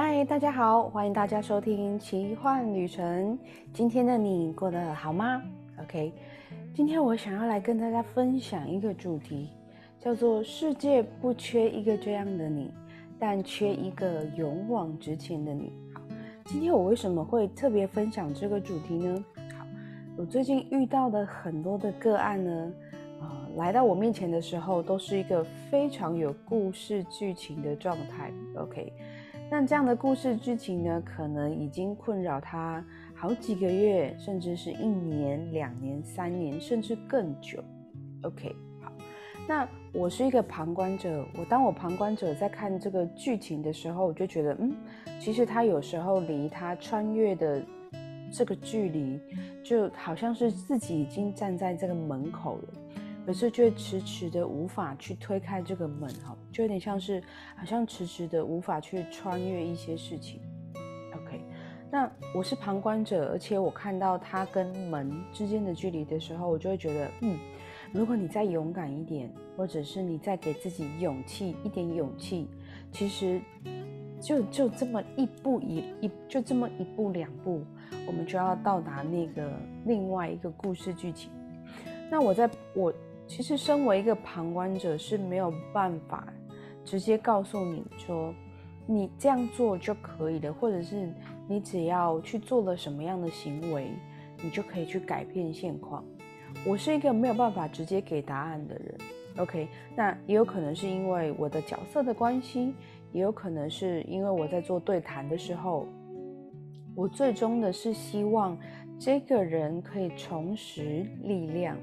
嗨，大家好，欢迎大家收听奇幻旅程。今天的你过得好吗？OK，今天我想要来跟大家分享一个主题，叫做“世界不缺一个这样的你，但缺一个勇往直前的你”。好，今天我为什么会特别分享这个主题呢？好，我最近遇到的很多的个案呢，啊，来到我面前的时候，都是一个非常有故事剧情的状态。OK。那这样的故事剧情呢，可能已经困扰他好几个月，甚至是一年、两年、三年，甚至更久。OK，好，那我是一个旁观者，我当我旁观者在看这个剧情的时候，我就觉得，嗯，其实他有时候离他穿越的这个距离，就好像是自己已经站在这个门口了。可是却迟迟的无法去推开这个门，哈，就有点像是好像迟迟的无法去穿越一些事情。OK，那我是旁观者，而且我看到他跟门之间的距离的时候，我就会觉得，嗯，如果你再勇敢一点，或者是你再给自己勇气一点勇气，其实就就这么一步一一就这么一步两步，我们就要到达那个另外一个故事剧情。那我在我。其实，身为一个旁观者是没有办法直接告诉你说你这样做就可以了，或者是你只要去做了什么样的行为，你就可以去改变现况。我是一个没有办法直接给答案的人。OK，那也有可能是因为我的角色的关系，也有可能是因为我在做对谈的时候，我最终的是希望这个人可以重拾力量。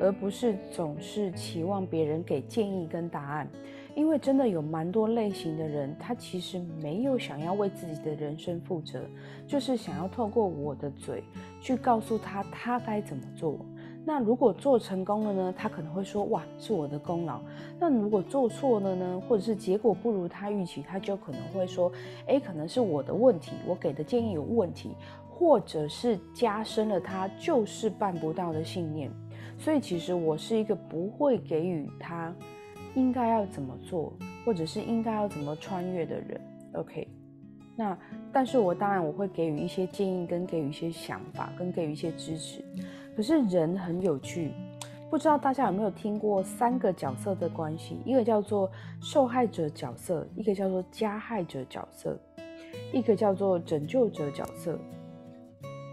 而不是总是期望别人给建议跟答案，因为真的有蛮多类型的人，他其实没有想要为自己的人生负责，就是想要透过我的嘴去告诉他他该怎么做。那如果做成功了呢？他可能会说哇是我的功劳。那如果做错了呢？或者是结果不如他预期，他就可能会说，哎，可能是我的问题，我给的建议有问题，或者是加深了他就是办不到的信念。所以其实我是一个不会给予他应该要怎么做，或者是应该要怎么穿越的人。OK，那但是我当然我会给予一些建议，跟给予一些想法，跟给予一些支持。可是人很有趣，不知道大家有没有听过三个角色的关系？一个叫做受害者角色，一个叫做加害者角色，一个叫做拯救者角色。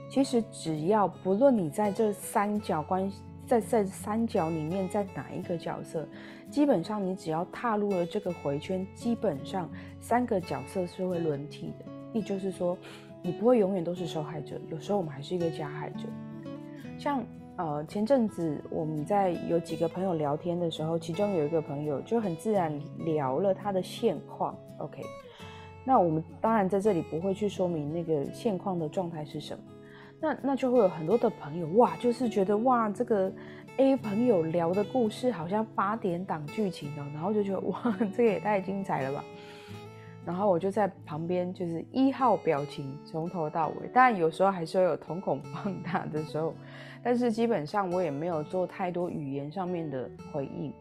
其实只要不论你在这三角关系。在在三角里面，在哪一个角色？基本上你只要踏入了这个回圈，基本上三个角色是会轮替的。也就是说，你不会永远都是受害者，有时候我们还是一个加害者。像呃前阵子我们在有几个朋友聊天的时候，其中有一个朋友就很自然聊了他的现况。OK，那我们当然在这里不会去说明那个现况的状态是什么。那那就会有很多的朋友哇，就是觉得哇，这个 A 朋友聊的故事好像八点档剧情哦，然后就觉得哇，这个也太精彩了吧。然后我就在旁边就是一号表情从头到尾，当然有时候还是会有瞳孔放大的时候，但是基本上我也没有做太多语言上面的回应。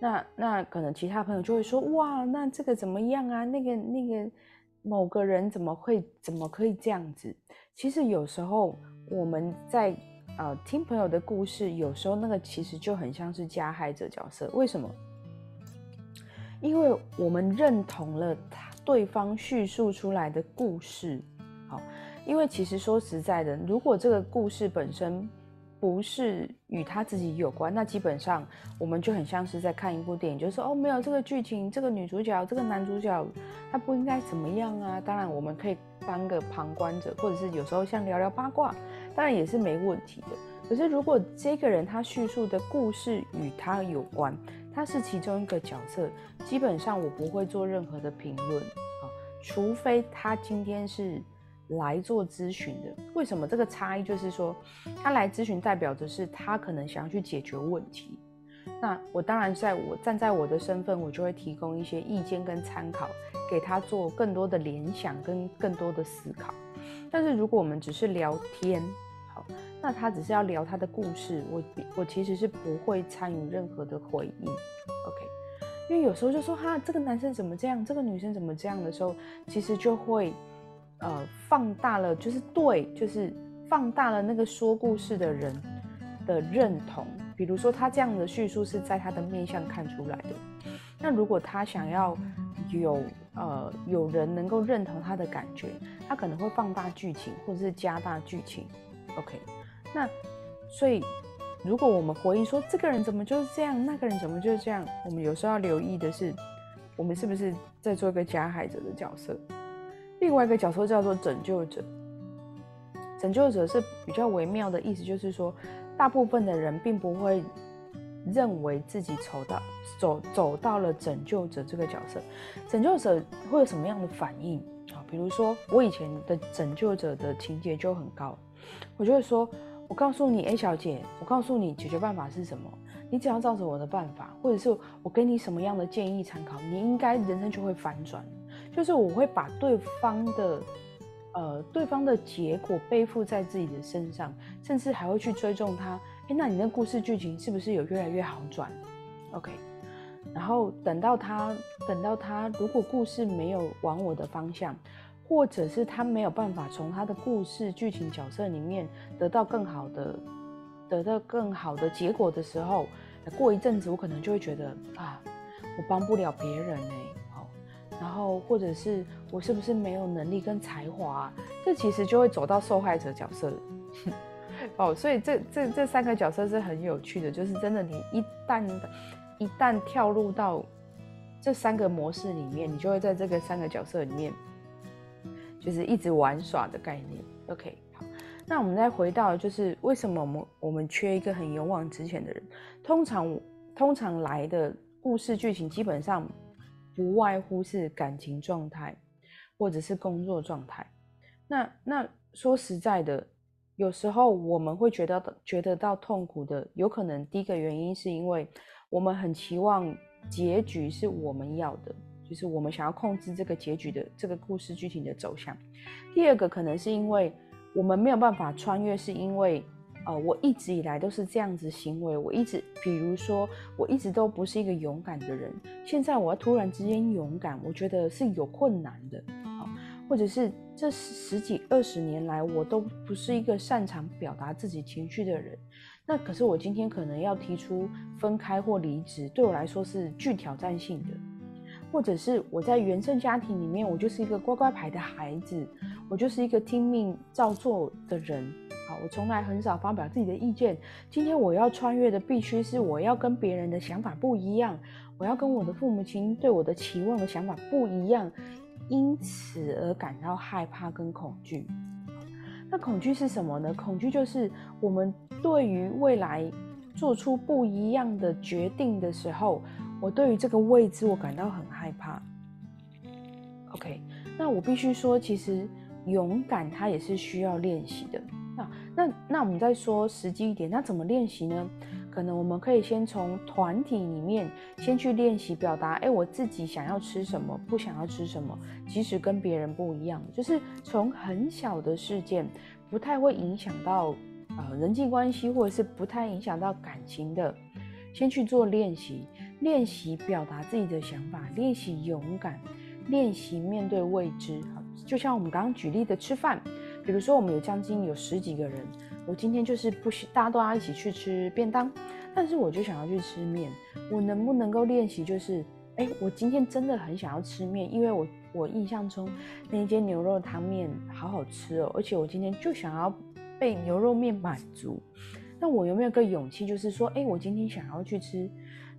那那可能其他朋友就会说哇，那这个怎么样啊？那个那个某个人怎么会怎么可以这样子？其实有时候我们在呃听朋友的故事，有时候那个其实就很像是加害者角色。为什么？因为我们认同了他对方叙述出来的故事。好，因为其实说实在的，如果这个故事本身不是与他自己有关，那基本上我们就很像是在看一部电影，就是说哦，没有这个剧情，这个女主角，这个男主角他不应该怎么样啊？当然我们可以。当个旁观者，或者是有时候像聊聊八卦，当然也是没问题的。可是如果这个人他叙述的故事与他有关，他是其中一个角色，基本上我不会做任何的评论啊，除非他今天是来做咨询的。为什么这个差异？就是说，他来咨询代表着是他可能想要去解决问题。那我当然在我站在我的身份，我就会提供一些意见跟参考，给他做更多的联想跟更多的思考。但是如果我们只是聊天，好，那他只是要聊他的故事，我我其实是不会参与任何的回应。OK，因为有时候就说哈，这个男生怎么这样，这个女生怎么这样的时候，其实就会呃放大了，就是对，就是放大了那个说故事的人的认同。比如说他这样的叙述是在他的面相看出来的，那如果他想要有呃有人能够认同他的感觉，他可能会放大剧情或者是加大剧情。OK，那所以。如果我们回应说这个人怎么就是这样，那个人怎么就是这样，我们有时候要留意的是，我们是不是在做一个加害者的角色？另外一个角色叫做拯救者。拯救者是比较微妙的意思，就是说，大部分的人并不会认为自己走到走走到了拯救者这个角色。拯救者会有什么样的反应啊？比如说，我以前的拯救者的情节就很高，我就会说。我告诉你，A 小姐，我告诉你解决办法是什么？你只要照着我的办法，或者是我给你什么样的建议参考，你应该人生就会反转。就是我会把对方的，呃，对方的结果背负在自己的身上，甚至还会去追踪他。哎，那你的故事剧情是不是有越来越好转？OK，然后等到他，等到他，如果故事没有往我的方向。或者是他没有办法从他的故事剧情角色里面得到更好的，得到更好的结果的时候，过一阵子我可能就会觉得啊，我帮不了别人呢，然后或者是我是不是没有能力跟才华，这其实就会走到受害者角色了，哦，所以这这这三个角色是很有趣的，就是真的你一旦一旦跳入到这三个模式里面，你就会在这个三个角色里面。就是一直玩耍的概念。OK，好，那我们再回到，就是为什么我们我们缺一个很勇往直前的人？通常通常来的故事剧情基本上不外乎是感情状态，或者是工作状态。那那说实在的，有时候我们会觉得觉得到痛苦的，有可能第一个原因是因为我们很期望结局是我们要的。就是我们想要控制这个结局的这个故事剧情的走向。第二个可能是因为我们没有办法穿越，是因为呃，我一直以来都是这样子行为。我一直，比如说，我一直都不是一个勇敢的人。现在我要突然之间勇敢，我觉得是有困难的。好，或者是这十几二十年来，我都不是一个擅长表达自己情绪的人。那可是我今天可能要提出分开或离职，对我来说是具挑战性的。或者是我在原生家庭里面，我就是一个乖乖牌的孩子，我就是一个听命照做的人。好，我从来很少发表自己的意见。今天我要穿越的，必须是我要跟别人的想法不一样，我要跟我的父母亲对我的期望的想法不一样，因此而感到害怕跟恐惧。那恐惧是什么呢？恐惧就是我们对于未来做出不一样的决定的时候。我对于这个未知，我感到很害怕。OK，那我必须说，其实勇敢它也是需要练习的。那那那我们再说实际一点，那怎么练习呢？可能我们可以先从团体里面先去练习表达，哎，我自己想要吃什么，不想要吃什么，即使跟别人不一样，就是从很小的事件，不太会影响到呃人际关系，或者是不太影响到感情的，先去做练习。练习表达自己的想法，练习勇敢，练习面对未知。就像我们刚刚举例的吃饭，比如说我们有将近有十几个人，我今天就是不需，大家都要一起去吃便当，但是我就想要去吃面，我能不能够练习？就是，哎，我今天真的很想要吃面，因为我我印象中那间牛肉汤面好好吃哦，而且我今天就想要被牛肉面满足。那我有没有个勇气？就是说，哎，我今天想要去吃。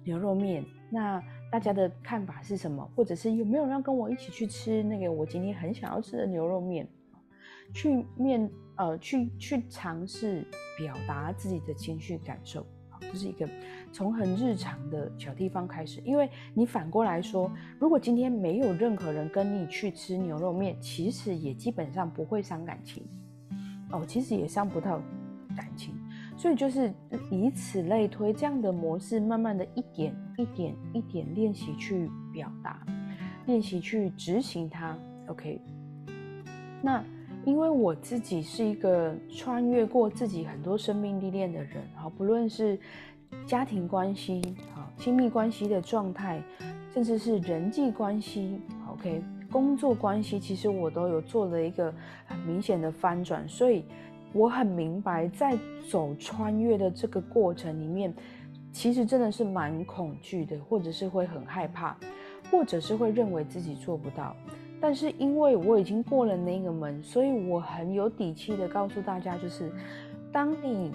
牛肉面，那大家的看法是什么？或者是有没有人跟我一起去吃那个我今天很想要吃的牛肉面？去面呃，去去尝试表达自己的情绪感受，好，这是一个从很日常的小地方开始。因为你反过来说，如果今天没有任何人跟你去吃牛肉面，其实也基本上不会伤感情哦，其实也伤不到感情。所以就是以此类推，这样的模式，慢慢的一点一点一点练习去表达，练习去执行它。OK，那因为我自己是一个穿越过自己很多生命历练的人，好不论是家庭关系、好亲密关系的状态，甚至是人际关系，OK，工作关系，其实我都有做了一个很明显的翻转，所以我很明白，在走穿越的这个过程里面，其实真的是蛮恐惧的，或者是会很害怕，或者是会认为自己做不到。但是因为我已经过了那个门，所以我很有底气的告诉大家，就是当你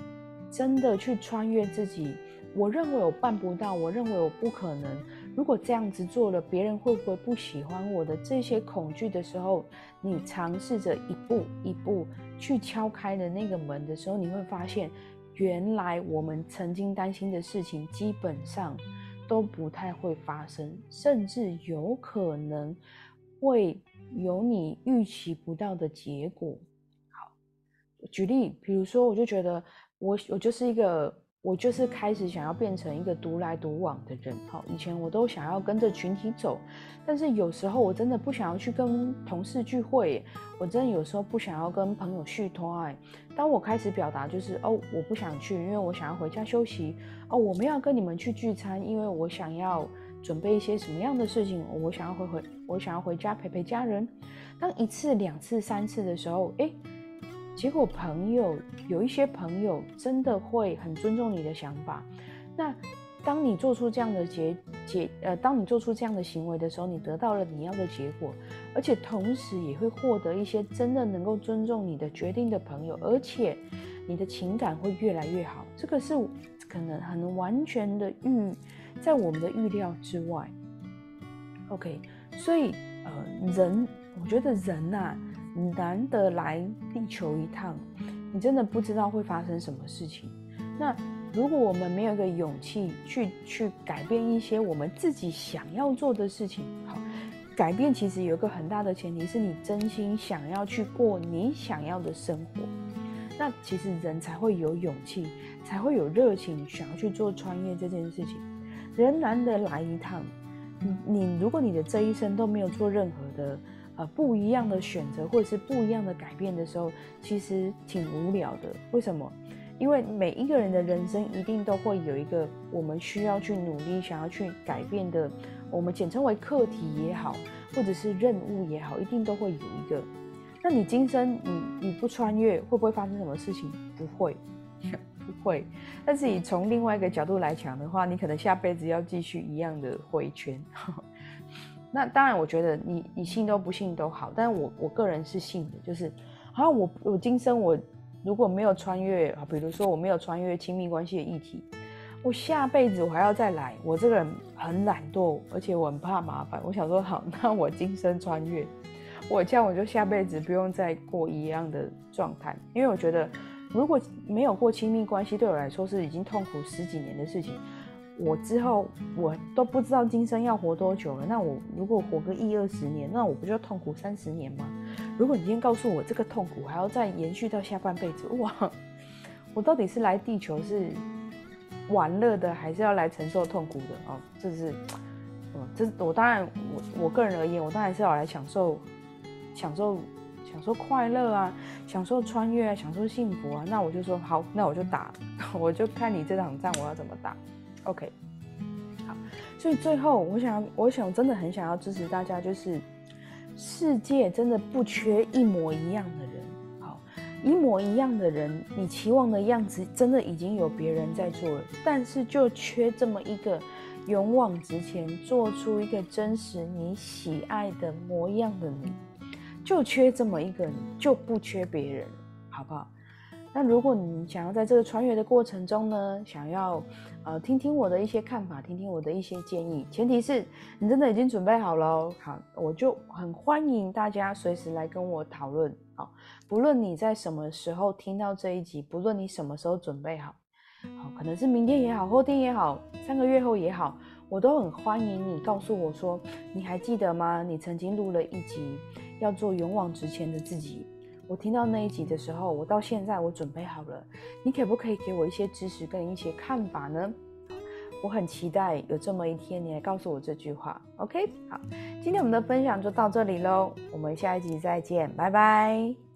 真的去穿越自己，我认为我办不到，我认为我不可能。如果这样子做了，别人会不会不喜欢我的这些恐惧的时候，你尝试着一步一步去敲开了那个门的时候，你会发现，原来我们曾经担心的事情基本上都不太会发生，甚至有可能。会有你预期不到的结果。好，举例，比如说，我就觉得我我就是一个，我就是开始想要变成一个独来独往的人。好，以前我都想要跟着群体走，但是有时候我真的不想要去跟同事聚会，我真的有时候不想要跟朋友续托爱。当我开始表达就是哦，我不想去，因为我想要回家休息。哦，我们要跟你们去聚餐，因为我想要。准备一些什么样的事情？我想要回回，我想要回家陪陪家人。当一次、两次、三次的时候，哎，结果朋友有一些朋友真的会很尊重你的想法。那当你做出这样的结结呃，当你做出这样的行为的时候，你得到了你要的结果，而且同时也会获得一些真的能够尊重你的决定的朋友，而且你的情感会越来越好。这个是可能很完全的预。在我们的预料之外，OK，所以呃，人，我觉得人呐，难得来地球一趟，你真的不知道会发生什么事情。那如果我们没有一个勇气去去改变一些我们自己想要做的事情，好，改变其实有一个很大的前提是你真心想要去过你想要的生活，那其实人才会有勇气，才会有热情想要去做穿越这件事情。人难得来一趟，你你如果你的这一生都没有做任何的呃不一样的选择或者是不一样的改变的时候，其实挺无聊的。为什么？因为每一个人的人生一定都会有一个我们需要去努力、想要去改变的，我们简称为课题也好，或者是任务也好，一定都会有一个。那你今生你你不穿越，会不会发生什么事情？不会。不会，但是你从另外一个角度来讲的话，你可能下辈子要继续一样的回圈。那当然，我觉得你你信都不信都好，但是我我个人是信的，就是好像我我今生我如果没有穿越啊，比如说我没有穿越亲密关系的议题，我下辈子我还要再来。我这个人很懒惰，而且我很怕麻烦。我想说，好，那我今生穿越，我这样我就下辈子不用再过一样的状态，因为我觉得。如果没有过亲密关系，对我来说是已经痛苦十几年的事情。我之后我都不知道今生要活多久了。那我如果活个一二十年，那我不就痛苦三十年吗？如果你今天告诉我这个痛苦还要再延续到下半辈子，哇！我到底是来地球是玩乐的，还是要来承受痛苦的？哦，这是，嗯，这我当然我我个人而言，我当然是要来享受享受。享受快乐啊，享受穿越啊，享受幸福啊，那我就说好，那我就打，我就看你这场仗我要怎么打，OK，好，所以最后我想，我想真的很想要支持大家，就是世界真的不缺一模一样的人，好，一模一样的人，你期望的样子真的已经有别人在做了，但是就缺这么一个勇往直前，做出一个真实你喜爱的模样的你。就缺这么一个，你就不缺别人，好不好？那如果你想要在这个穿越的过程中呢，想要呃听听我的一些看法，听听我的一些建议，前提是你真的已经准备好了，好，我就很欢迎大家随时来跟我讨论，好，不论你在什么时候听到这一集，不论你什么时候准备好，好，可能是明天也好，后天也好，三个月后也好，我都很欢迎你告诉我说，你还记得吗？你曾经录了一集。要做勇往直前的自己。我听到那一集的时候，我到现在我准备好了。你可不可以给我一些知识跟一些看法呢？我很期待有这么一天，你来告诉我这句话。OK，好，今天我们的分享就到这里喽，我们下一集再见，拜拜。